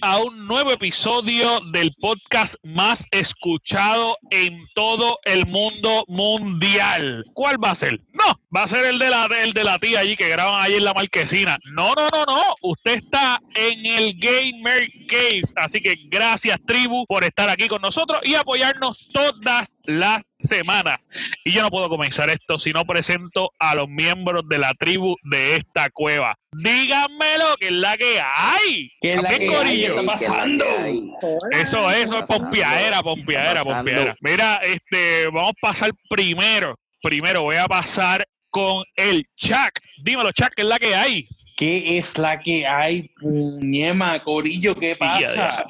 a un nuevo episodio del podcast más escuchado en todo el mundo mundial. ¿Cuál va a ser? No, va a ser el de la, el de la tía allí que graban ahí en la marquesina. No, no, no, no. Usted está en el Gamer Cave. Así que gracias, tribu, por estar aquí con nosotros y apoyarnos todas las semanas. Y yo no puedo comenzar esto si no presento a los miembros de la tribu de esta cueva. Díganmelo, que es la que hay. ¿Qué es la ¿Qué que corillo? hay? ¿Qué está pasando? Eso, eso es pompiadera, pompiadera, pompiadera. Mira, este, vamos a pasar primero. Primero voy a pasar con el Chuck. Dímelo, Chuck, ¿qué es la que hay? ¿Qué es la que hay, puñema, corillo? ¿Qué pasa?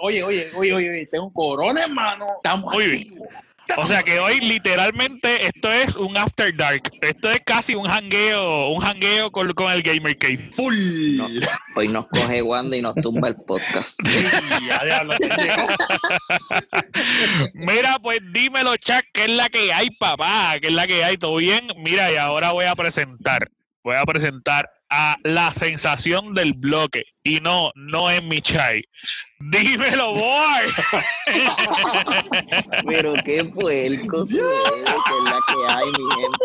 Oye, oye, oye, oye, oye, tengo corona, hermano. Estamos activos. O sea que hoy literalmente esto es un after dark. Esto es casi un hangueo, un hangueo con, con el Gamer Cave. Full. No. Hoy nos coge Wanda y nos tumba el podcast. Mira, pues dímelo, Chuck, ¿qué es la que hay, papá? ¿Qué es la que hay? ¿Todo bien? Mira, y ahora voy a presentar, voy a presentar a la sensación del bloque. Y no, no es mi chai. Dímelo, boy. Pero qué puerco que es la que hay, mi gente.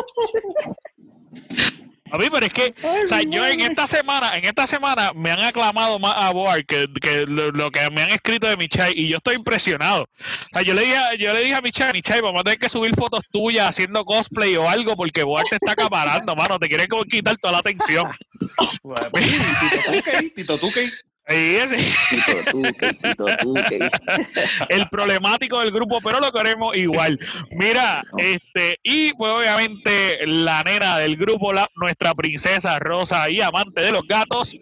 A mí, pero es que, o sea, yo en esta semana, en esta semana me han aclamado más a Boar que, que lo, lo que me han escrito de Michai y yo estoy impresionado. O sea, yo le dije, a- yo le dije a Michai, Michai, vamos a tener que subir fotos tuyas haciendo cosplay o algo porque Boar te está acaparando, mano, te quiere como quitar toda la atención. Bueno, pues, Tito Tuque, Tito Tuque. El problemático del grupo, pero lo queremos igual. Mira, este, y pues obviamente la nena del grupo, la, nuestra princesa rosa y amante de los gatos,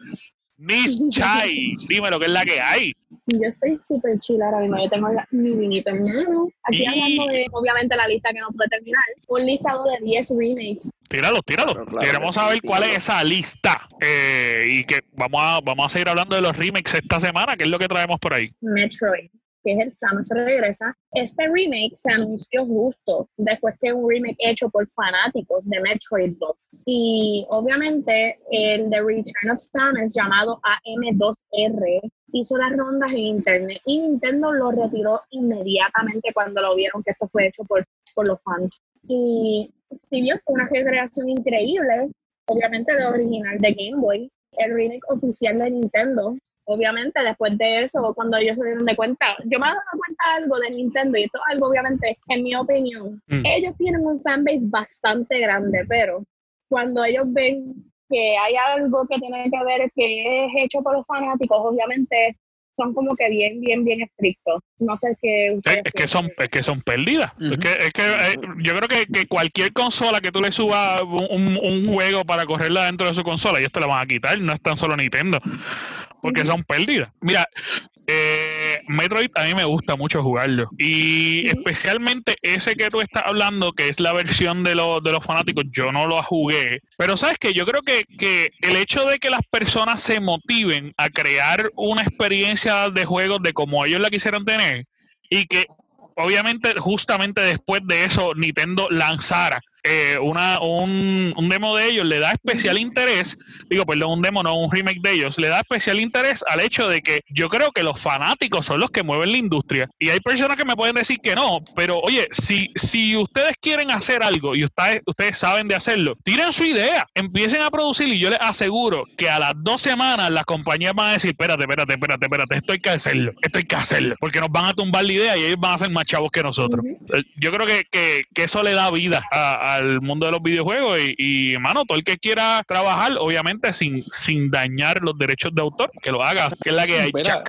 Miss Chai. Dime lo que es la que hay. Yo estoy súper chila ahora mismo. Yo tengo la- mi vinito en mano. Aquí Y- hablando de, obviamente, la lista que no puede terminar. Un listado de 10 remakes. Tíralo, tíralo. Claro, claro Queremos sí, saber cuál es esa lista. Eh, y que vamos a, vamos a seguir hablando de los remakes esta semana, que es lo que traemos por ahí. Metroid, que es el Samus regresa. Este remake se anunció justo después que un remake hecho por fanáticos de Metroid 2. Y obviamente el de Return of Samus llamado AM2R hizo las rondas en internet y Nintendo lo retiró inmediatamente cuando lo vieron que esto fue hecho por, por los fans. Y si bien fue una recreación increíble, obviamente el original de Game Boy, el remake oficial de Nintendo, obviamente después de eso, cuando ellos se dieron de cuenta, yo me he dado cuenta de algo de Nintendo y esto es algo obviamente, en mi opinión, Mm. ellos tienen un fanbase bastante grande, pero cuando ellos ven que hay algo que tiene que ver que es hecho por los fanáticos, obviamente son como que bien, bien, bien estrictos. No sé qué Es, ustedes es que son, es que son pérdidas. Es que, es que eh, yo creo que, que cualquier consola que tú le subas un, un- juego para correrla dentro de su consola, ellos te la van a quitar, no es tan solo Nintendo. Porque son pérdidas. Mira, eh, Metroid a mí me gusta mucho jugarlo. Y especialmente ese que tú estás hablando, que es la versión de, los de los fanáticos, yo no lo jugué. Pero sabes que yo creo que, que el hecho de que las personas se motiven a crear una experiencia de juegos de como ellos la quisieran tener y que obviamente justamente después de eso Nintendo lanzara eh, una, un, un demo de ellos, le da especial interés, digo, perdón, un demo, no un remake de ellos, le da especial interés al hecho de que yo creo que los fanáticos son los que mueven la industria. Y hay personas que me pueden decir que no, pero oye, si, si ustedes quieren hacer algo y ustedes, ustedes saben de hacerlo, tiren su idea, empiecen a producir y yo les aseguro que a las dos semanas las compañías van a decir, espérate, espérate, espérate, espérate, esto hay que hacerlo, esto hay que hacerlo, porque nos van a tumbar la idea y ellos van a ser más chavos que nosotros. Eh, Yo creo que, que, que eso le da vida a- al mundo de los videojuegos y, y, mano, todo el que quiera trabajar, obviamente sin, sin dañar los derechos de autor, que lo haga, que es la que hay. Mira,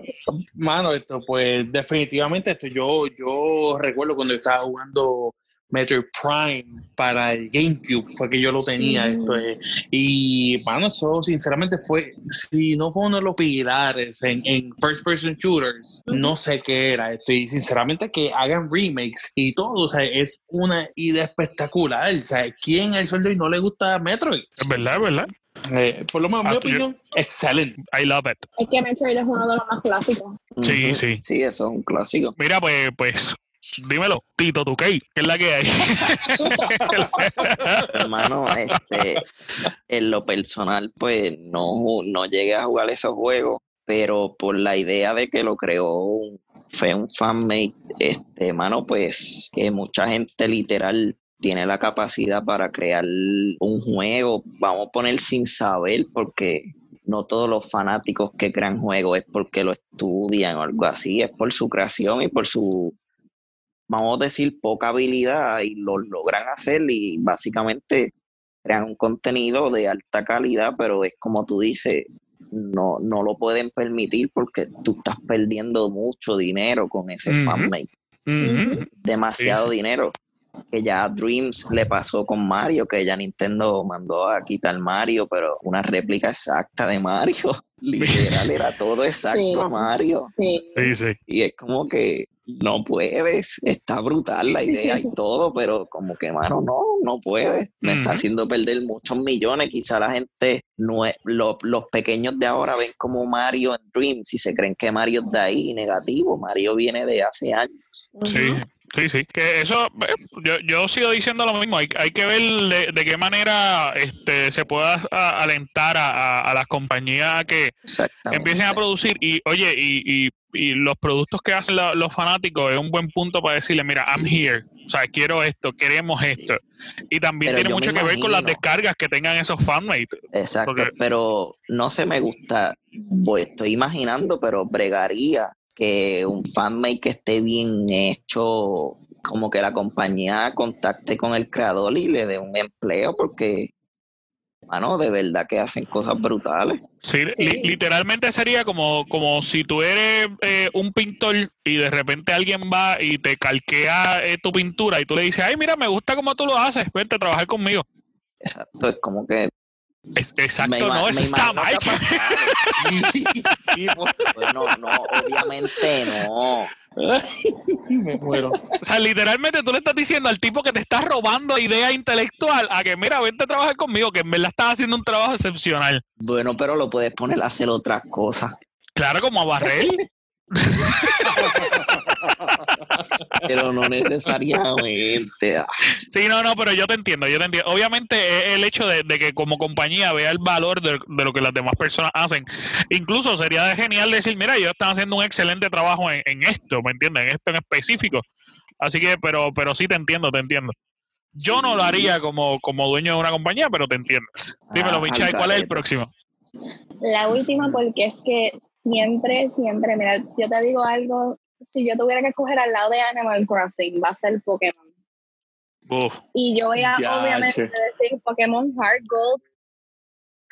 mano, esto, pues definitivamente esto, yo, yo recuerdo cuando yo estaba jugando Metroid Prime para el GameCube, fue que yo lo tenía. Mm. esto es. y, mano, eso sinceramente fue, si no fue uno de los pilares en, en first person shooters, no sé qué era esto. Y sinceramente que hagan remakes y todo, o sea, es una idea espectacular. O sea, ¿quién el sueldo y no le gusta Metroid? Es verdad, es verdad. Eh, por lo menos, en mi Ah, yo- opinión, excelente. I love it. Es que Metroid es uno de los más clásicos. Sí, sí. Sí, eso es un clásico. Mira, pues, pues Dímelo, Tito Tukey, ¿qué es la que hay? Hermano, este, en lo personal, pues no, no llegué a jugar esos juegos, pero por la idea de que lo creó fue un fanmate, este, hermano, pues que mucha gente literal tiene la capacidad para crear un juego, vamos a poner sin saber, porque no todos los fanáticos que crean juegos es porque lo estudian o algo así, es por su creación y por su, vamos a decir, poca habilidad y lo logran hacer y básicamente crean un contenido de alta calidad, pero es como tú dices, no, no lo pueden permitir porque tú estás perdiendo mucho dinero con ese Ujú. fanmate, demasiado dinero. Que ya a Dreams le pasó con Mario, que ya Nintendo mandó a quitar Mario, pero una réplica exacta de Mario. Literal, era todo exacto Sí. a Mario. Sí. Sí, sí. Y es como que no puedes, está brutal la idea y todo, pero como que, mano, no, no puedes. Me está haciendo perder muchos millones. Quizá la gente, no es- lo- los pequeños de ahora ven como Mario en Dreams y se creen que Mario es de ahí, negativo. Mario viene de hace años. Sí. Sí, sí. Que eso, eh, yo, yo sigo diciendo lo mismo. Hay, hay que ver de, de qué manera este, se pueda a- alentar a, a- a las compañías a que empiecen a producir. Y oye, y, y, y los productos que hacen la- los fanáticos es un buen punto para decirle, mira, I'm here. O sea, quiero esto, queremos Sí. esto. Y también Pero tiene mucho que ver con las descargas que tengan esos fanmates. Exacto, Porque- pero no se me gusta, pues, estoy imaginando, pero bregaría que un fanmate que esté bien hecho, como que la compañía contacte con el creador y le dé un empleo, porque, mano, de verdad que hacen cosas brutales. Sí, Sí. li- literalmente sería como, como si tú eres eh, un pintor y de repente alguien va y te calquea eh, tu pintura y tú le dices, ay, mira, me gusta cómo tú lo haces, vente a trabajar conmigo. Exacto, es como que... Es- exacto, me ima- no, eso me está imagino mal. Sí, pues, Bueno, no, obviamente no. me muero. O sea, literalmente tú le estás diciendo al tipo que te está robando idea intelectual a que, mira, vente a trabajar conmigo, que en verdad estás haciendo un trabajo excepcional. Bueno, pero lo puedes poner a hacer otras cosas. Claro, como a barrer. Pero no necesariamente. Sí, no, no, pero yo te entiendo, yo te entiendo. Obviamente el hecho de, de que como compañía vea el valor de, de lo que las demás personas hacen. Incluso sería genial decir, mira, ellos están haciendo un excelente trabajo en, en esto, ¿me entiendes? En esto en específico. Así que, pero, pero sí te entiendo, te entiendo. Yo no lo haría como, como dueño de una compañía, pero te entiendo. Dímelo, ah, Michai, ¿cuál es el próximo? La última, porque es que siempre, siempre, mira, yo te digo algo, si yo tuviera que escoger al lado de Animal Crossing, va a ser Pokémon. Y yo voy a Ya, obviamente che. decir Pokémon Heart Gold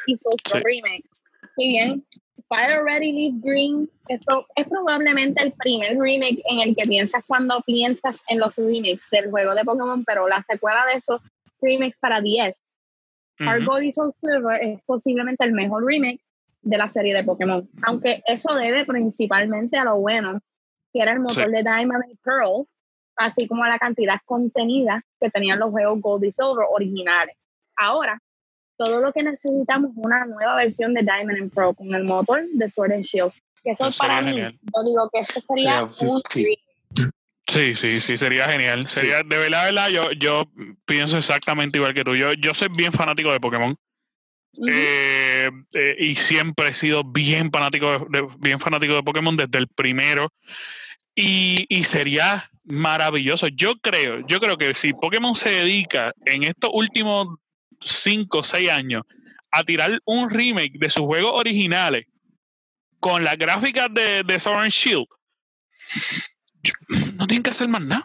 y Soul Stone Sí. Remix. Si bien Fire Ready Leaf Green esto es probablemente el primer remake en el que piensas cuando piensas en los remakes del juego de Pokémon, pero la secuela de esos remakes para 10, Heart Gold y Soul Silver es posiblemente el mejor remake de la serie de Pokémon. Aunque eso debe principalmente a lo bueno, que era el motor Sí. de Diamond y Pearl, así como la cantidad contenida que tenían los juegos Gold y Silver originales. Ahora, todo lo que necesitamos es una nueva versión de Diamond and Pearl con el motor de Sword and Shield. Que eso Eso para mí, genial. yo digo que este sería un sí. Sí, sí, sí, sería genial. Sería, de verdad, verdad, yo, yo pienso exactamente igual que tú. Yo, yo soy bien fanático de Pokémon. Eh, eh, y siempre he sido bien fanático de, de- bien fanático de Pokémon desde el primero y, y sería maravilloso yo creo yo creo que si Pokémon se dedica en estos últimos 5 o 6 años a tirar un remake de sus juegos originales con las gráficas de, de Sword and Shield yo- no tienen que hacer más nada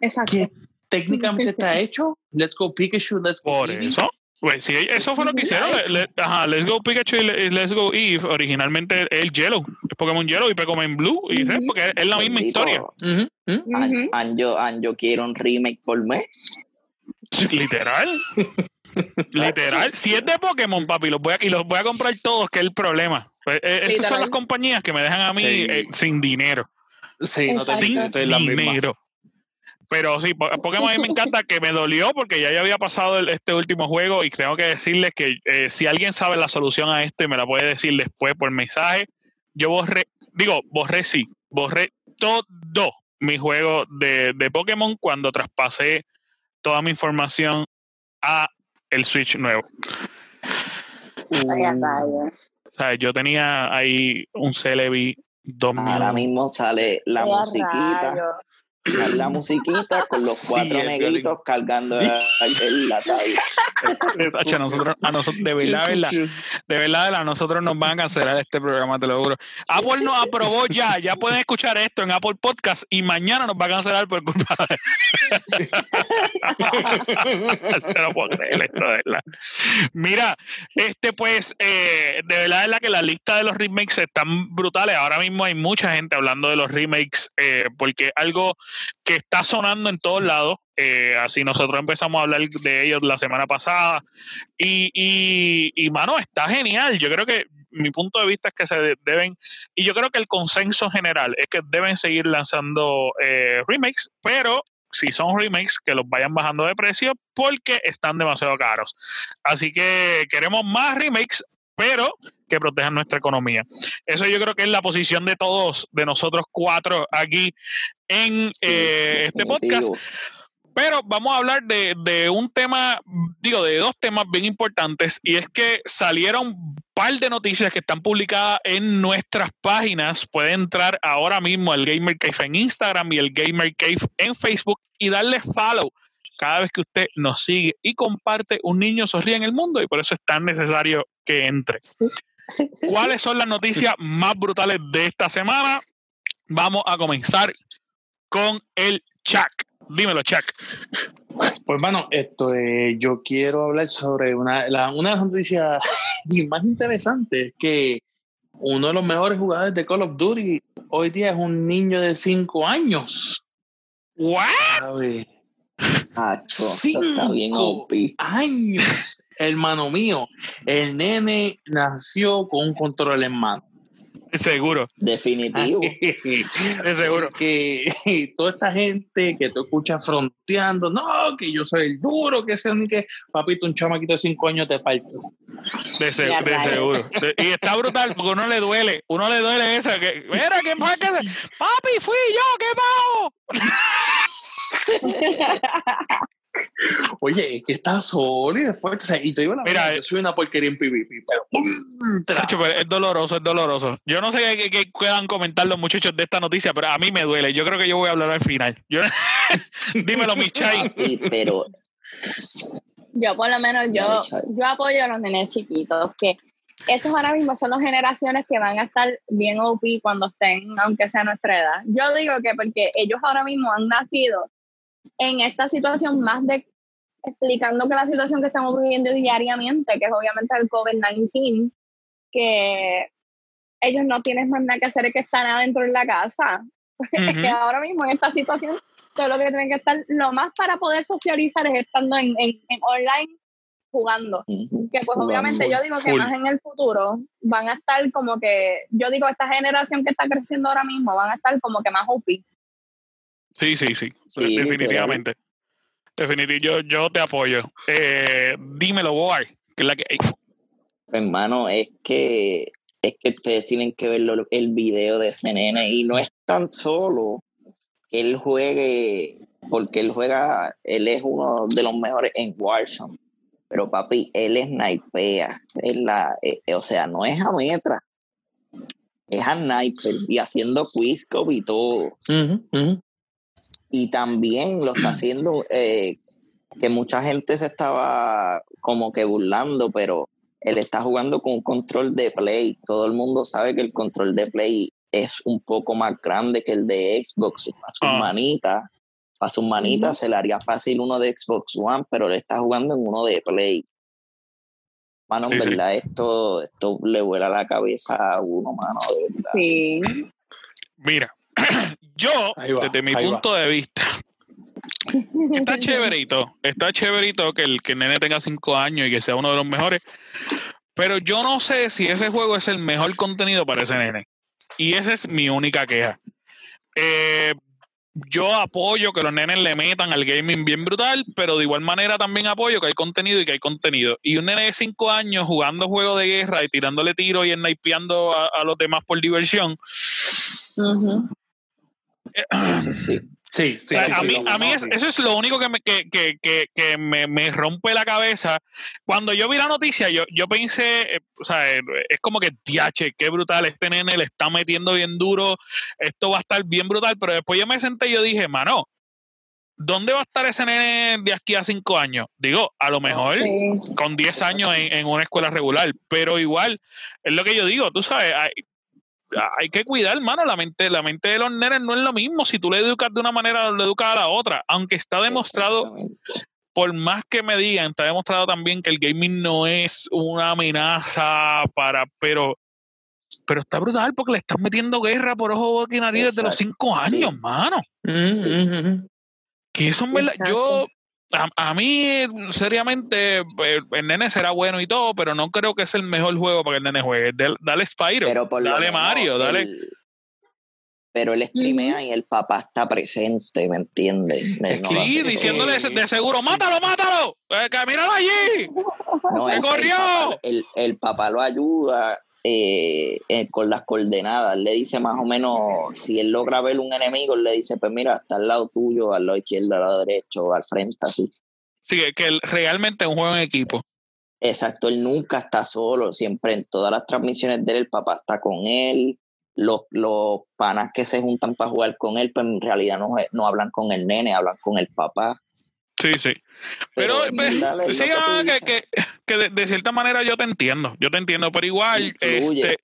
Exacto. que técnicamente está hecho. Let's go Pikachu, let's go Por Eevee. eso. Pues sí, eso fue lo que hicieron. Le- le- ajá, Let's Go Pikachu y Le- Let's Go Eve. Originalmente es Yellow. Es Pokémon Yellow y Pokémon Blue. Y Red, Ujú. porque es la misma Bendito. historia. Anjo, Anjo quiere un remake por mes. Literal. Literal. Si es de Pokémon, papi, los voy a, y los voy a comprar todos, que es el problema. Pues, eh, esas son las compañías que me dejan a mí Sí. eh, sin dinero. Sí, no te Sin la misma. dinero. Pero sí, Po- Pokémon a mí me encanta que me dolió porque ya yo había pasado el- este último juego y tengo que decirles que eh, si alguien sabe la solución a esto y me la puede decir después por mensaje, yo borré, digo, borré sí, borré todo mi juego de, de Pokémon cuando traspasé toda mi información a el Switch nuevo. Rayos. O sea, yo tenía ahí un Celebi 2000. Ahora mismo sale la musiquita, rayos. La musiquita con los cuatro negritos cargando el, a nosotros, a nosotros, de verdad, de verdad, de verdad, a nosotros nos van a cancelar este programa, te lo juro. Apple nos aprobó ya, ya pueden escuchar esto en Apple Podcast y mañana nos va a cancelar por culpa de no puedo creer esto, de verdad. Mira, este pues, eh, de verdad, verdad que la lista de los remakes están brutales. Ahora mismo hay mucha gente hablando de los remakes eh, porque algo que está sonando en todos lados. eh, así nosotros empezamos a hablar de ellos la semana pasada. Y, y, mano, está genial. Yo creo que mi punto de vista es que se de- deben, y yo creo que el consenso general es que deben seguir lanzando eh, remakes, pero si son remakes, que los vayan bajando de precio porque están demasiado caros. Así que queremos más remakes, pero que protejan nuestra economía. Eso yo creo que es la posición de todos, de nosotros cuatro aquí en eh, este podcast. Pero vamos a hablar de, de un tema, digo, de dos temas bien importantes, y es que salieron un par de noticias que están publicadas en nuestras páginas. Pueden entrar ahora mismo al Gamer Cave en Instagram y el Gamer Cave en Facebook y darle follow cada vez que usted nos sigue y comparte Un niño sonríe en el mundo, y por eso es tan necesario que entre. ¿Cuáles son las noticias más brutales de esta semana? Vamos a comenzar con el Chuck. Dímelo, Chuck. Pues, mano, esto, eh, yo quiero hablar sobre una, la- una de las noticias más interesantes, que uno de los mejores jugadores de Call of Duty hoy día es un niño de 5 años. ¿What? ¿sabe? Acho, eso está bien Cinco. OP. Años, hermano mío. El nene nació con un control en mano. Seguro, Definitivo. de seguro. que toda esta gente que tú escuchas fronteando, no, que yo soy el duro, que sea ni que, papito, un chamaquito de cinco años te parto. De, se- seguro. De- y está brutal porque uno le duele. Uno le duele eso. Que, Mira, ¿qué pasa? ¿Qué- Papi, fui yo, ¿qué bajo? Oye, es que está sólido, fuerte. o sea, y te digo la Mira, verdad, eh, yo soy una porquería en PvP, pero es doloroso, es doloroso. Yo no sé qué, qué- puedan comentar los muchachos de esta noticia, pero a mí me duele. Yo creo que yo voy a hablar al final. Yo- Dímelo, Michai. Papi, pero Yo por lo menos yo, yo apoyo a los nenes chiquitos, que esos ahora mismo son las generaciones que van a estar bien OP cuando estén, aunque sea nuestra edad. Yo digo que porque ellos ahora mismo han nacido en esta situación más de explicando que la situación que estamos viviendo diariamente, que es obviamente el COVID-19, que ellos no tienen más nada que hacer que estar adentro en la casa. Ujú. que ahora mismo en esta situación todo lo que tienen que estar, lo más para poder socializar es estando en, en, en online jugando. ujú, Que pues obviamente yo digo que Full. más en el futuro van a estar como que, yo digo, esta generación que está creciendo ahora mismo van a estar como que más OP. Sí, sí, sí. Sí, definitivamente. Definitivamente. Yo, yo te apoyo. Eh, dímelo, boy. Que es la que. hermano, es que es que ustedes tienen que ver lo- el video de ese nene y no es tan solo que él juegue, porque él juega, él es uno de los mejores en Warzone, pero papi, él snipea, es la, eh, o sea, no es a metra, es a sniper y haciendo quizscope y todo. Ujú, ujú. Y también lo está haciendo eh, que mucha gente se estaba como que burlando, pero él está jugando con un control de play. Todo el mundo sabe que el control de play es un poco más grande que el de Xbox. Para sus Ah. manitas, para sus manitas se le haría fácil uno de Xbox One, pero él está jugando en uno de play. Mano, en Sí, sí. verdad, esto, esto le vuela la cabeza a uno, mano, de verdad. Sí. Mira, yo, va, desde mi punto de vista, está chéverito, está chéverito que el, que el nene tenga cinco años y que sea uno de los mejores, pero yo no sé si ese juego es el mejor contenido para ese nene. Y esa es mi única queja. Eh, yo apoyo que los nenes le metan al gaming bien brutal, pero de igual manera también apoyo que hay contenido y que hay contenido. Y un nene de cinco años jugando juegos de guerra y tirándole tiros y snipeando a, a los demás por diversión, Ujú. Sí, sí. Sí, sí, a sí, mí, a mí es- eso es lo único que me, que, que, que, que me, me rompe la cabeza. Cuando yo vi la noticia, yo, yo pensé, eh, o sea, eh, es como que, diache, qué brutal, este nene le está metiendo bien duro, esto va a estar bien brutal, pero después yo me senté y yo dije, mano, ¿dónde va a estar ese nene de aquí a cinco años? Digo, a lo mejor Sí. con 10 años en, en una escuela regular, pero igual, es lo que yo digo, tú sabes, hay, que cuidar, hermano, la mente, la mente de los nenes no es lo mismo, si tú le educas de una manera, lo educas a la otra, aunque está demostrado, por más que me digan, está demostrado también que el gaming no es una amenaza para, pero pero está brutal porque le estás metiendo guerra por ojo, boca y nariz desde los cinco sí. años, mano. Mm, mm, mm. Que eso en verdad, yo. A, a mí, seriamente, el, el nene será bueno y todo, pero no creo que es el mejor juego para que el nene juegue. Del- dale Spyro, Pero por lo dale Mario, dale. el- pero él streamea y el papá está presente, ¿me entiendes? No sí, diciéndole de, de seguro, mátalo, mátalo, eh, que míralo allí. No, ¡Me el, el corrió! papá, el- el papá lo ayuda eh, eh, con las coordenadas. Le dice más o menos, si él logra ver un enemigo, le dice, pues mira, está al lado tuyo, al lado izquierdo, al lado derecho, al frente, así. Sí, que- realmente es un juego en equipo. Exacto, él nunca está solo, siempre en todas las transmisiones de él, el papá está con él. Los, los panas que se juntan para jugar con él, pues en realidad no, no hablan con el nene, hablan con el papá. Sí, sí. Pero, sí, ah, que, que, que de, de cierta manera yo te entiendo, yo te entiendo, pero igual, este,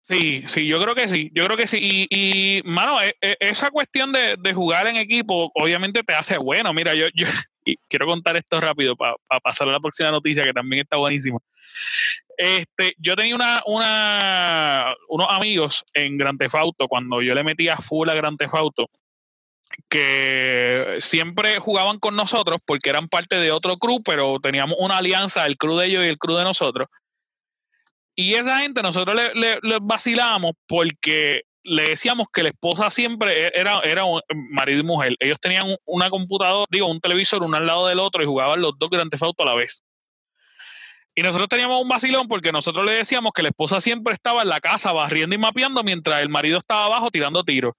sí, sí, yo creo que sí, yo creo que sí. Y, y mano, e- e- esa cuestión de, de jugar en equipo, obviamente te hace bueno. Mira, yo, yo y quiero contar esto rápido para pasar a la próxima noticia, que también está buenísima. Este, yo tenía una, una, unos amigos en Gran Theft Auto, cuando yo le metía full a Gran Theft Auto, que siempre jugaban con nosotros porque eran parte de otro crew, pero teníamos una alianza, el crew de ellos y el crew de nosotros. Y esa gente nosotros le, le, les vacilábamos porque le decíamos que la esposa siempre e, era, era un marido y mujer. Ellos tenían un- una computadora, digo, un televisor uno al lado del otro y jugaban los dos Grand Theft a la vez. Y nosotros teníamos un vacilón porque nosotros le decíamos que la esposa siempre estaba en la casa barriendo y mapeando mientras el marido estaba abajo tirando tiros.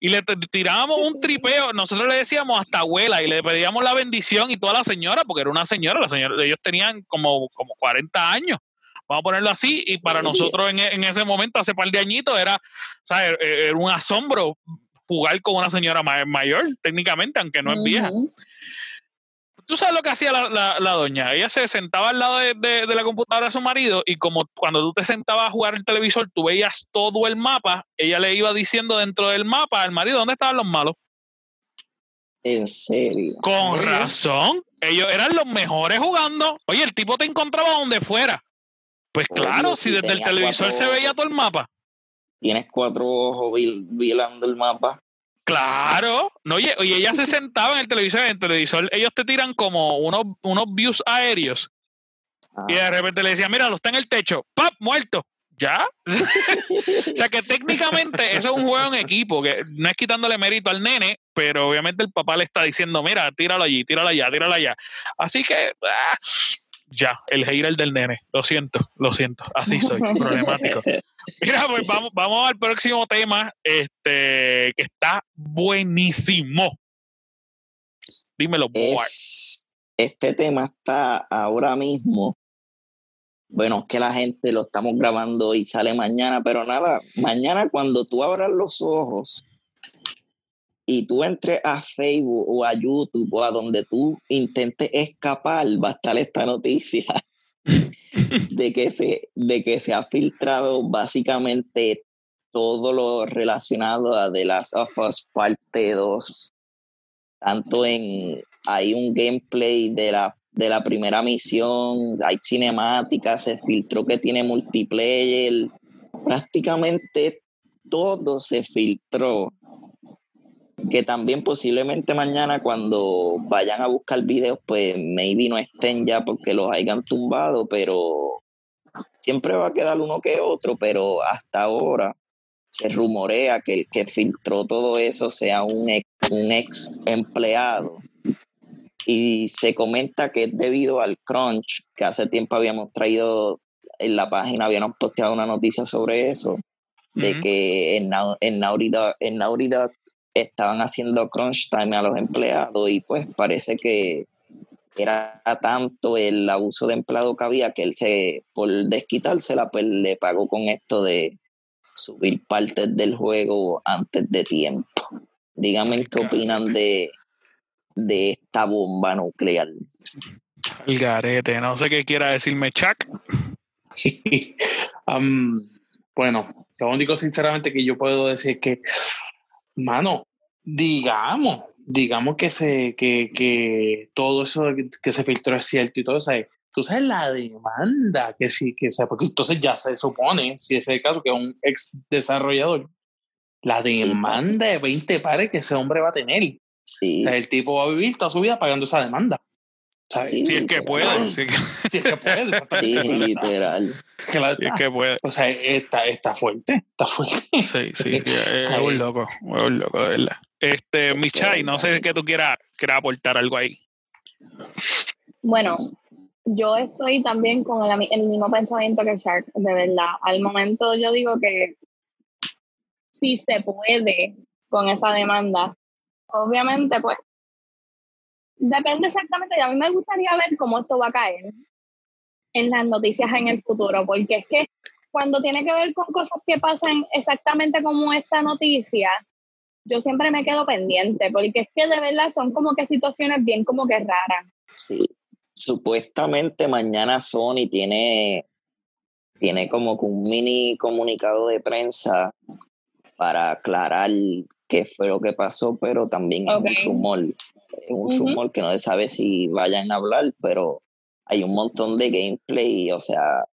Y le tirábamos un tripeo, nosotros le decíamos hasta abuela y le pedíamos la bendición y toda la señora, porque era una señora, la señora ellos tenían como, como 40 años, vamos a ponerlo así, y para Sí. nosotros en, e- en ese momento, hace par de añitos, era, ¿sabes? Eh, era un asombro jugar con una señora ma- mayor, técnicamente, aunque no es vieja. Tú sabes lo que hacía la, la- la doña. Ella se sentaba al lado de, de- de la computadora de su marido y como cuando tú te sentabas a jugar el televisor, tú veías todo el mapa, ella le iba diciendo dentro del mapa al marido dónde estaban los malos. En serio. Con razón. Ellos eran los mejores jugando. Oye, el tipo te encontraba donde fuera. Pues Oye, claro, si si desde el televisor cuatro se veía todo el mapa. Tienes cuatro ojos vilando el mapa. Claro. No, oye, oye, ella se sentaba en el televisor. En el televisor ellos te tiran como unos, unos views aéreos. Ah, Y de repente le decía, mira, lo está en el techo, ¡pap! Muerto. ¿Ya? o sea que técnicamente eso es un juego en equipo, que no es quitándole mérito al nene, pero obviamente el papá le está diciendo, mira, tíralo allí, tíralo allá, tíralo allá. Así que, ah, ya, el hater del nene. Lo siento, lo siento. Así soy, problemático. Mira, pues vamos, vamos al próximo tema, este, que está buenísimo. Dímelo, es, este tema está ahora mismo. Bueno, es que la gente lo estamos grabando y sale mañana, pero nada, mañana cuando tú abras los ojos y tú entres a Facebook o a YouTube o a donde tú intentes escapar, va a estar esta noticia de que se, de que se ha filtrado básicamente todo lo relacionado a The Last of Us parte 2. Tanto en, hay un gameplay de la, de la primera misión, hay cinemática, se filtró que tiene multiplayer, prácticamente todo se filtró. Que también posiblemente mañana cuando vayan a buscar videos, pues maybe no estén ya porque los hayan tumbado, pero siempre va a quedar uno que otro, pero hasta ahora se rumorea que el que filtró todo eso sea un ex, un ex empleado. Y se comenta que es debido al crunch, que hace tiempo habíamos traído en la página, habíamos posteado una noticia sobre eso, de que en, en, Naughty Dog, en Naughty Dog estaban haciendo crunch time a los empleados y pues parece que era tanto el abuso de empleado que había que él se, por desquitársela, pues le pagó con esto de subir partes del juego antes de tiempo. Díganme qué opinan de, de esta bomba nuclear. El garete, no sé qué quiera decirme Chuck. um, bueno, lo único sinceramente que yo puedo decir es que, mano, digamos, digamos que se que, que todo eso que se filtró es cierto y todo eso, tú sabes la demanda que sí, que sea, porque entonces ya se supone, si es el caso, que un ex desarrollador, la demanda de 20 pares que ese hombre va a tener. Sí. O sea, el tipo va a vivir toda su vida pagando esa demanda. Sí, si es que puede. Si es que, puede. Sí, literal. Claro, si es que puede. O sea, está, está fuerte, está fuerte. Sí, sí, es un loco, es un loco, de verdad. Este, Michai, no sé que tú quieras, quieras aportar algo ahí. Bueno, yo estoy también con el, el, mismo pensamiento que Shark, de verdad. Al momento yo digo que si se puede con esa demanda, obviamente pues depende exactamente, y a mí me gustaría ver cómo esto va a caer en las noticias en el futuro, porque es que cuando tiene que ver con cosas que pasan exactamente como esta noticia, yo siempre me quedo pendiente, porque es que de verdad son como que situaciones bien como que raras. Sí, supuestamente mañana Sony tiene, tiene como que un mini comunicado de prensa para aclarar qué fue lo que pasó, pero también es un rumor un rumor que no se sabe si vayan a hablar, pero hay un montón de gameplay, o sea,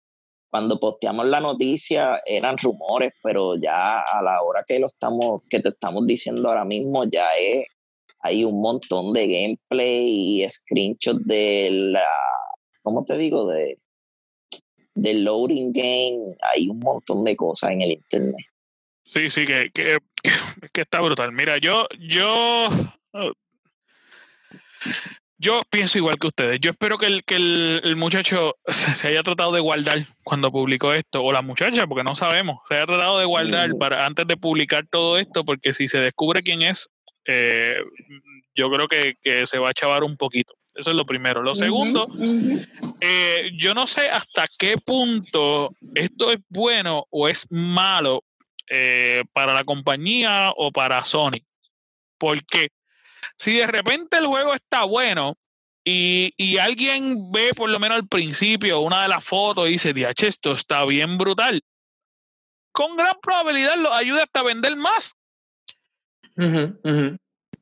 cuando posteamos la noticia eran rumores, pero ya a la hora que lo estamos, que te estamos diciendo ahora mismo, ya es, hay un montón de gameplay y screenshots de la, ¿cómo te digo? De, de loading game, hay un montón de cosas en el internet. Sí, sí, que, que, que está brutal. Mira, yo, yo yo pienso igual que ustedes. Yo espero que el, que el, muchacho se haya tratado de guardar cuando publicó esto, o la muchacha, porque no sabemos, se haya tratado de guardar para antes de publicar todo esto, porque si se descubre quién es, eh, yo creo que, se va a chavar un poquito. Eso es lo primero. Lo segundo, eh, yo no sé hasta qué punto esto es bueno o es malo eh, para la compañía o para Sony. Porque si de repente el juego está bueno y, alguien ve por lo menos al principio una de las fotos y dice, DH, esto está bien brutal, con gran probabilidad lo ayuda hasta a vender más.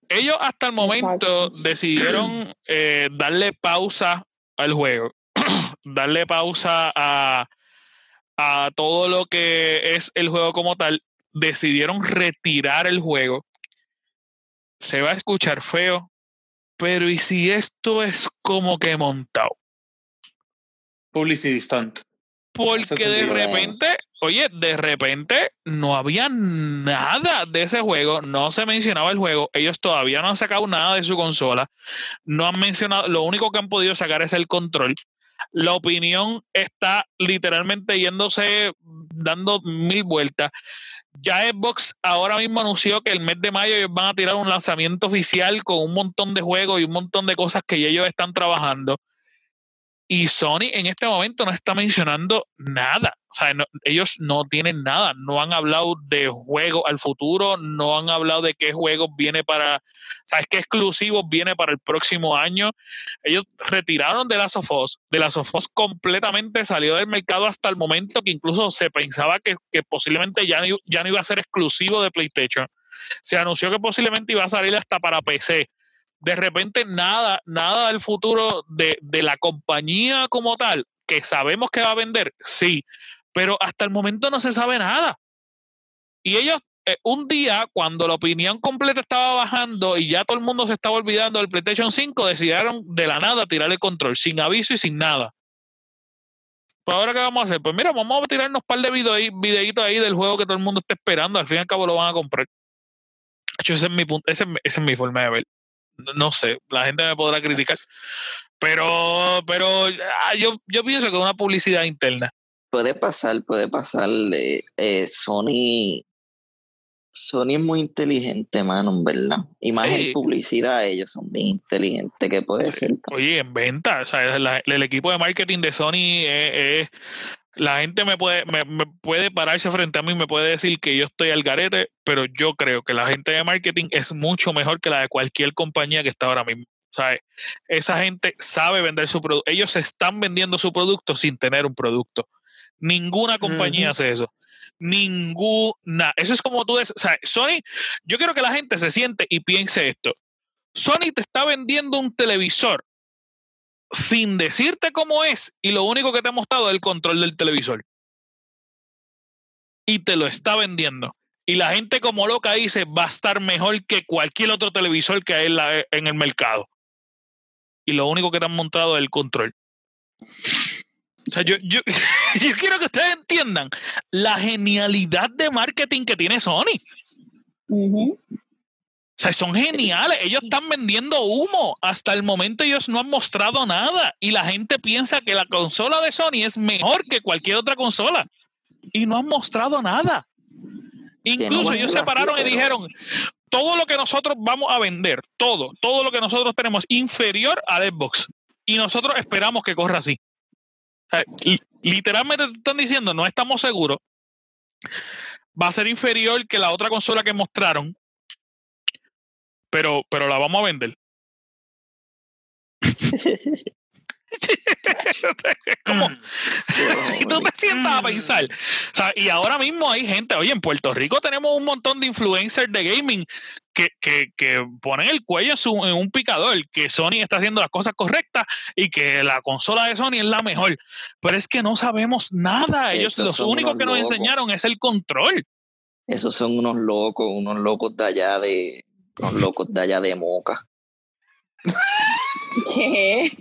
Ellos hasta el momento decidieron eh, darle pausa al juego, darle pausa a, a todo lo que es el juego como tal, decidieron retirar el juego se va a escuchar feo, pero ¿y si esto es como que montado? Publicity stunt. Porque de repente, oye, de repente no había nada de ese juego, no se mencionaba el juego, ellos todavía no han sacado nada de su consola, no han mencionado, lo único que han podido sacar es el control. La opinión está literalmente yéndose, dando mil vueltas. Ya Xbox ahora mismo anunció que el mes de mayo ellos van a tirar un lanzamiento oficial con un montón de juegos y un montón de cosas que ellos están trabajando. Y Sony en este momento no está mencionando nada. O ellos no tienen nada. No han hablado de juegos al futuro, no han hablado de qué juegos viene para, ¿sabes qué exclusivos viene para el próximo año? Ellos retiraron de la Sofos. De la Sofos completamente salió del mercado hasta el momento que incluso se pensaba que, posiblemente ya ya no iba a ser exclusivo de PlayStation. Se anunció que posiblemente iba a salir hasta para PC de repente nada, nada del futuro de, la compañía como tal, que sabemos que va a vender, sí, pero hasta el momento no se sabe nada. Y ellos, eh, un día, cuando la opinión completa estaba bajando y ya todo el mundo se estaba olvidando del PlayStation 5, decidieron de la nada tirar el control, sin aviso y sin nada. Pues ahora, ¿qué vamos a hacer? Pues mira, vamos a tirarnos un par de videitos ahí del juego que todo el mundo está esperando. Al fin y al cabo lo van a comprar. Ese es mi punto, esa es mi forma de ver no sé, la gente me podrá criticar, pero, pero ah, yo, yo pienso que es una publicidad interna. Puede pasar, puede pasar. Eh, Sony, Sony es muy inteligente, mano, en verdad. Y más en publicidad, ellos son bien inteligentes, que puede ser. Oye, en venta, o sea, el equipo de marketing de Sony es, la gente me puede, me, puede pararse frente a mí y me puede decir que yo estoy al garete, pero yo creo que la gente de marketing es mucho mejor que la de cualquier compañía que está ahora mismo. O sea, esa gente sabe vender su producto. Ellos están vendiendo su producto sin tener un producto. Ninguna compañía hace eso ninguna. Eso es como tú dices, o sea, Sony, yo quiero que la gente se siente y piense esto. Sony te está vendiendo un televisor sin decirte cómo es y lo único que te ha mostrado es el control del televisor. Y te lo está vendiendo. Y la gente como loca dice, va a estar mejor que cualquier otro televisor que hay en, el mercado. Y lo único que te han mostrado es el control. O sea, yo, yo, yo quiero que ustedes entiendan la genialidad de marketing que tiene Sony. Sea, son geniales. Ellos están vendiendo humo. Hasta el momento ellos no han mostrado nada. Y la gente piensa que la consola de Sony es mejor que cualquier otra consola. Y no han mostrado nada. Incluso ellos se pararon y dijeron, todo lo que nosotros vamos a vender, todo, todo lo que nosotros tenemos inferior a Xbox. Y nosotros esperamos que corra así literalmente te están diciendo, no estamos seguros, va a ser inferior que la otra consola que mostraron, pero, pero la vamos a vender. como si tú te sientas a pensar. y ahora mismo hay gente, oye, en Puerto Rico tenemos un montón de influencers de gaming que, que, ponen el cuello en, un picador, que Sony está haciendo las cosas correctas y que la consola de Sony es la mejor. Pero es que no sabemos nada. Ellos, los únicos que nos enseñaron es el control. Esos son unos locos, unos locos de allá de, unos locos de allá de Moca. ¿Qué?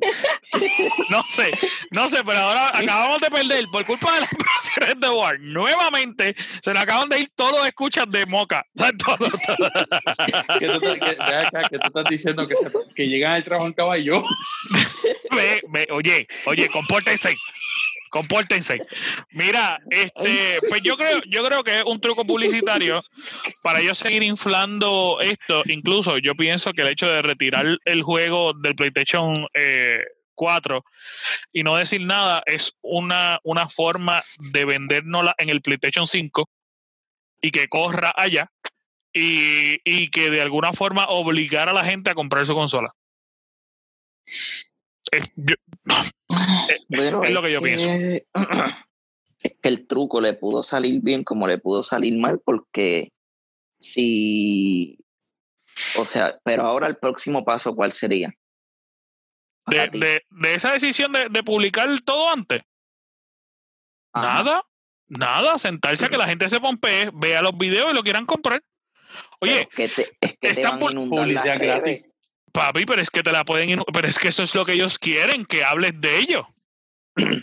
No sé, no sé, pero ahora acabamos de perder por culpa de las promociones de War. Nuevamente se le acaban de ir todos los escuchas de Moca. ¿Qué tú, estás diciendo que, que llegan al trabajo en caballo. oye, oye, compórtense compórtense. Mira, este, pues yo creo, yo creo que es un truco publicitario para ellos seguir inflando esto. Incluso yo pienso que el hecho de retirar el juego del PlayStation 4 eh, y no decir nada es una, una forma de vendérnosla en el PlayStation 5 y que corra allá y, y que de alguna forma obligar a la gente a comprar su consola. Es, lo que yo pienso. Es que el truco le pudo salir bien como le pudo salir mal, porque si. O sea, pero ahora el próximo paso, ¿cuál sería? De, esa decisión de, publicar todo antes. Nada, nada, sentarse a que la gente se pompee, vea los videos y lo quieran comprar. Oye, es que, te, van a publicidad gratis. Papi, pero es que te la pueden. Pero es que eso es lo que ellos quieren, que hables de ello.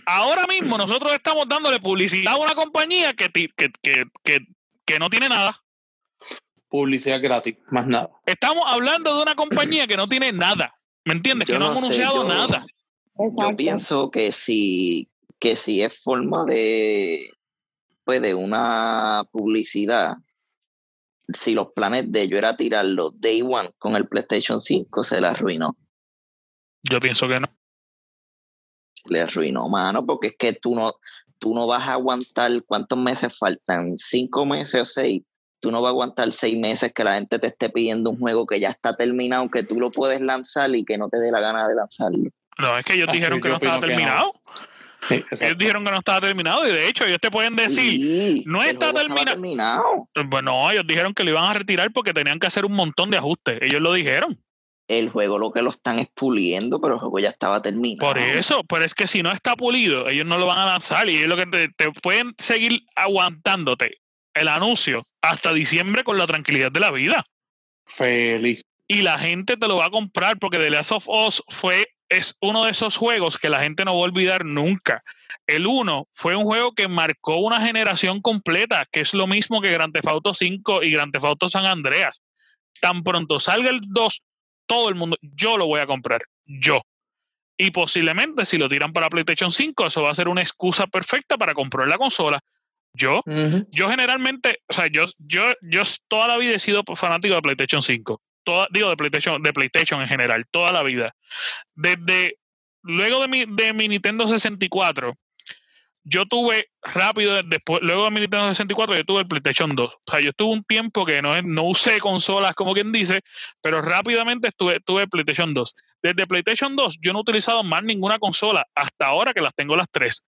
Ahora mismo nosotros estamos dándole publicidad a una compañía que, que, no tiene nada. Publicidad gratis, más nada. Estamos hablando de una compañía que no tiene nada. ¿Me entiendes? que no, ha anunciado nada. Yo pienso que si, que si es forma de, pues, de una publicidad, si los planes de ellos era tirarlo day one con el PlayStation 5, se le arruinó. Yo pienso que no. Le arruinó, mano, porque es que tú no, tú no vas a aguantar cuántos meses faltan, cinco meses o seis. Tú no vas a aguantar seis meses que la gente te esté pidiendo un juego que ya está terminado, que tú lo puedes lanzar y que no te dé la gana de lanzarlo. No, es que ellos dijeron que no estaba terminado ellos dijeron que no estaba terminado y de hecho ellos te pueden decir, no está terminado. Bueno, ellos dijeron que lo iban a retirar porque tenían que hacer un montón de ajustes. Ellos lo dijeron. El juego lo que lo están es puliendo, pero el juego ya estaba terminado. Por eso, pero es que si no está pulido, ellos no lo van a lanzar y es lo que te, pueden seguir aguantándote el anuncio hasta diciembre con la tranquilidad de la vida. Feliz. Y la gente te lo va a comprar porque The Last of Us fue es uno de esos juegos que la gente no va a olvidar nunca. El 1 fue un juego que marcó una generación completa, que es lo mismo que Grand Theft Auto 5 y Grand Theft Auto San Andreas. Tan pronto salga el 2, todo el mundo, yo lo voy a comprar, yo. Y posiblemente si lo tiran para PlayStation 5, eso va a ser una excusa perfecta para comprar la consola. Yo, yo generalmente, o sea, yo, yo, yo toda la vida he sido fanático de PlayStation 5. Digo, de PlayStation, de PlayStation en general, toda la vida. Desde luego de mi, de mi Nintendo 64, yo tuve rápido, después, luego de mi Nintendo 64, yo tuve el PlayStation 2. O sea, yo tuve un tiempo que no, no usé consolas, como quien dice, pero rápidamente estuve, tuve PlayStation 2. Desde PlayStation 2, yo no he utilizado más ninguna consola hasta ahora que las tengo las tres.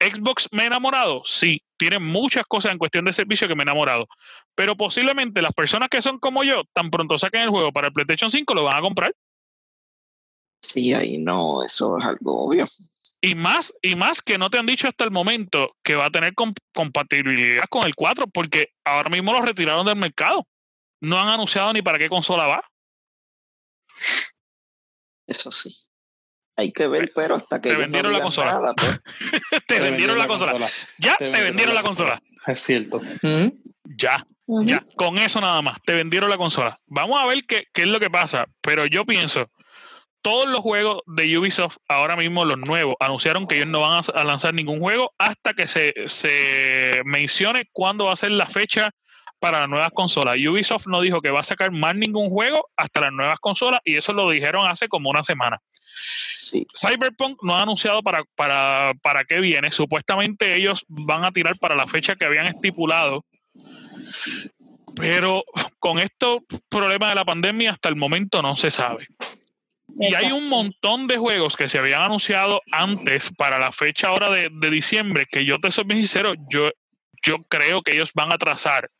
Xbox me he enamorado, sí, tiene muchas cosas en cuestión de servicio que me he enamorado, pero posiblemente las personas que son como yo, tan pronto saquen el juego para el PlayStation 5, lo van a comprar. Sí, ahí no, eso es algo obvio. Y más, y más que no te han dicho hasta el momento que va a tener compatibilidad con el 4, porque ahora mismo lo retiraron del mercado. No han anunciado ni para qué consola va. Eso sí. Hay que ver, pero hasta que. Te vendieron la consola. Pues. te, vendieron, la, consola. Ya te, vendieron, la, consola. Es cierto. Ya, ya. Con eso nada más. Te vendieron la consola. Vamos a ver qué, qué es lo que pasa. Pero yo pienso todos los juegos de Ubisoft, ahora mismo los nuevos, anunciaron que ellos no van a lanzar ningún juego hasta que se, se mencione cuándo va a ser la fecha para las nuevas consolas. Ubisoft no dijo que va a sacar más ningún juego hasta las nuevas consolas y eso lo dijeron hace como una semana. Cyberpunk no ha anunciado para, para, para qué viene. Supuestamente ellos van a tirar para la fecha que habían estipulado. Pero con estos problemas de la pandemia hasta el momento no se sabe. Y hay un montón de juegos que se habían anunciado antes para la fecha ahora de, diciembre, que yo te soy bien sincero, yo, yo creo que ellos van a trazar.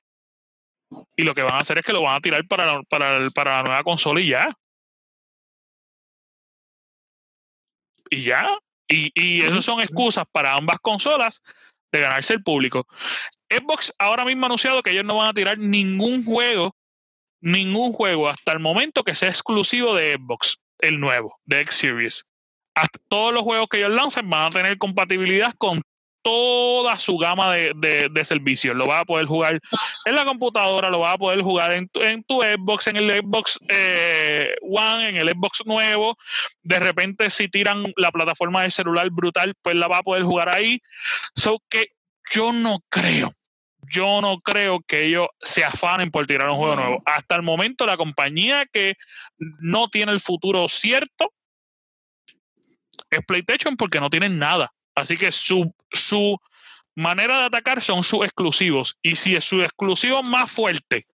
Y lo que van a hacer es que lo van a tirar para, para, para la nueva consola y ya. Y ya. Y, y eso son excusas para ambas consolas de ganarse el público. Xbox ahora mismo ha anunciado que ellos no van a tirar ningún juego, ningún juego hasta el momento que sea exclusivo de Xbox el nuevo de X Series. Hasta todos los juegos que ellos lancen van a tener compatibilidad con toda su gama de, de, servicios. Lo vas a poder jugar en la computadora, lo vas a poder jugar en tu, en tu Xbox, en el Xbox eh, One, en el Xbox nuevo. De repente, si tiran la plataforma de celular brutal, pues la vas a poder jugar ahí. So que yo no creo yo no creo que ellos se afanen por tirar un juego nuevo. Hasta el momento, la compañía que no tiene el futuro cierto es PlayStation porque no tienen nada. Así que su, su manera de atacar son sus exclusivos. Y si es su exclusivo más fuerte,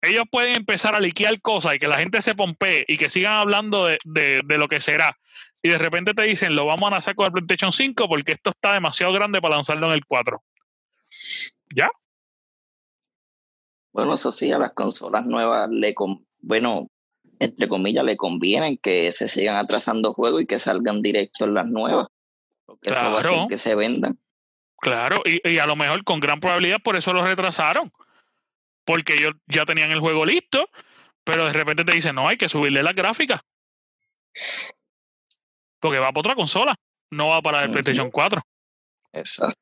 ellos pueden empezar a liquear cosas y que la gente se pompee y que sigan hablando de, de lo que será. Y de repente te dicen, lo vamos a lanzar con el PlayStation 5 porque esto está demasiado grande para lanzarlo en el 4. ¿Ya? Bueno, eso sí, a las consolas nuevas le bueno, entre comillas, le convienen que se sigan atrasando juegos y que salgan directos las nuevas. Porque eso va a hacer que se vendan. Claro, y, a lo mejor con gran probabilidad por eso lo retrasaron. Porque ellos ya tenían el juego listo, pero de repente te dicen, no, hay que subirle las gráficas. Porque va para otra consola, no va para el PlayStation 4. Exacto.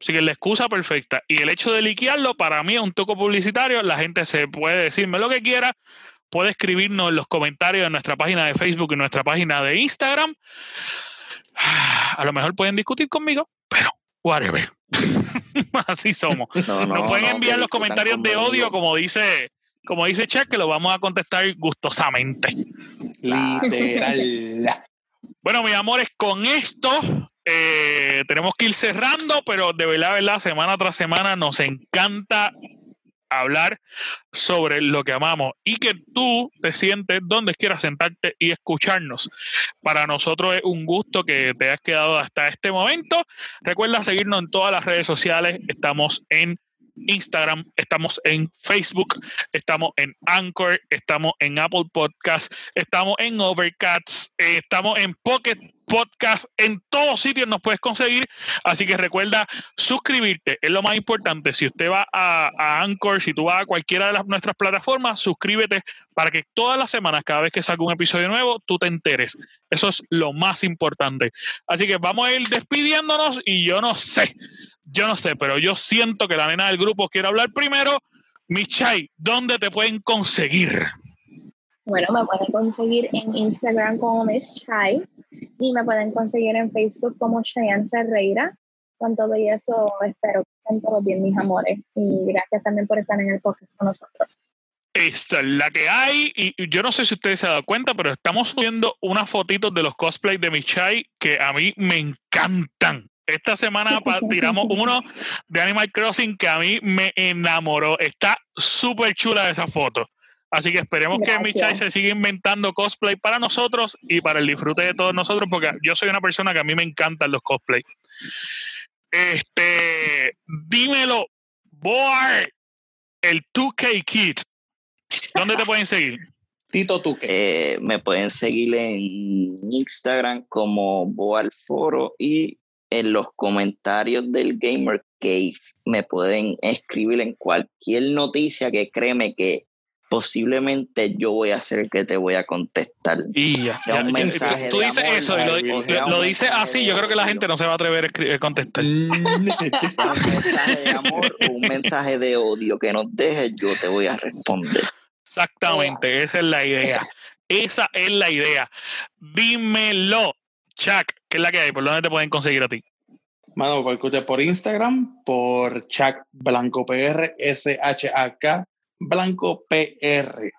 Así que la excusa perfecta. Y el hecho de liquearlo, para mí es un toco publicitario. La gente se puede decirme lo que quiera. Puede escribirnos en los comentarios de nuestra página de Facebook y nuestra página de Instagram. A lo mejor pueden discutir conmigo, pero whatever. Así somos. No, pueden enviar los comentarios de odio, como dice, como dice Chuck, que lo vamos a contestar gustosamente. Literal. Bueno, mis amores, con esto eh, tenemos que ir cerrando, pero de verdad, verdad, semana tras semana nos encanta hablar sobre lo que amamos y que tú te sientes donde quieras sentarte y escucharnos. Para nosotros es un gusto que te hayas quedado hasta este momento. Recuerda seguirnos en todas las redes sociales. Estamos en Instagram, estamos en Facebook, estamos en Anchor, estamos en Apple Podcasts, estamos en Overcast, eh, estamos en Pocket Podcast, en todos sitios nos puedes conseguir, así que recuerda suscribirte, es lo más importante, si usted va a, Anchor, si tú vas a cualquiera de nuestras plataformas, suscríbete para que todas las semanas, cada vez que salga un episodio nuevo, tú te enteres, eso es lo más importante. Así que vamos a ir despidiéndonos y yo no sé, yo no sé, pero yo siento que la nena del grupo quiere hablar primero. Michai, ¿dónde te pueden conseguir? Bueno, me pueden conseguir en Instagram como Miss Chai y me pueden conseguir en Facebook como Cheyenne Ferreira. con todo y eso, espero que estén todos bien, mis amores. Y gracias también por estar en el podcast con nosotros. Esta es la que hay, y yo no sé si ustedes se han dado cuenta, pero estamos subiendo unas fotitos de los cosplays de Michai que a mí me encantan. Esta semana tiramos uno de Animal Crossing que a mí me enamoró. Está súper chula esa foto. Así que esperemos que Michai se siga inventando cosplay para nosotros y para el disfrute de todos nosotros, porque yo soy una persona que a mí me encantan los cosplays. Este, dímelo, boy, el 2K Kid. ¿Dónde te pueden seguir? Tito Tuque. Eh, me pueden seguir en Instagram como Boalforo y en los comentarios del Gamer Cave me pueden escribir en cualquier noticia que créeme que posiblemente yo voy a ser el que te voy a contestar. Y ya, sea un mensaje tú, de dices amor, eso y lo, lo, dices así, yo creo que la gente no se va a atrever a escribir, contestar. un mensaje de amor o un mensaje de odio que nos dejes, yo te voy a responder. Exactamente, esa es la idea. Esa es la idea. Dímelo, Chuck, ¿qué es la que hay? ¿Por dónde te pueden conseguir a ti? Mano, por, por Instagram, por Chuck Blanco PR, S-H-A-K Blanco PR.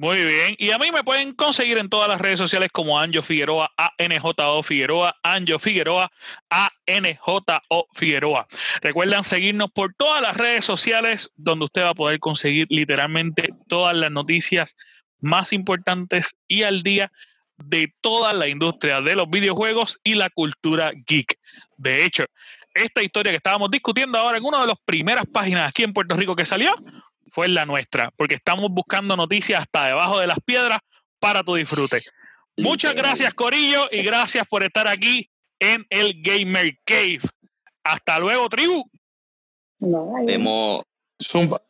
Muy bien. Y a mí me pueden conseguir en todas las redes sociales como Anjo Figueroa, ANJO Figueroa, Anjo Figueroa, ANJO Figueroa. Recuerden seguirnos por todas las redes sociales donde usted va a poder conseguir literalmente todas las noticias más importantes y al día de toda la industria de los videojuegos y la cultura geek. De hecho, esta historia que estábamos discutiendo ahora en una de las primeras páginas aquí en Puerto Rico que salió fue la nuestra, porque estamos buscando noticias hasta debajo de las piedras para tu disfrute. Muchas gracias, Corillo, y gracias por estar aquí en el Gamer Cave. Hasta luego, tribu. Vemos. Zumba.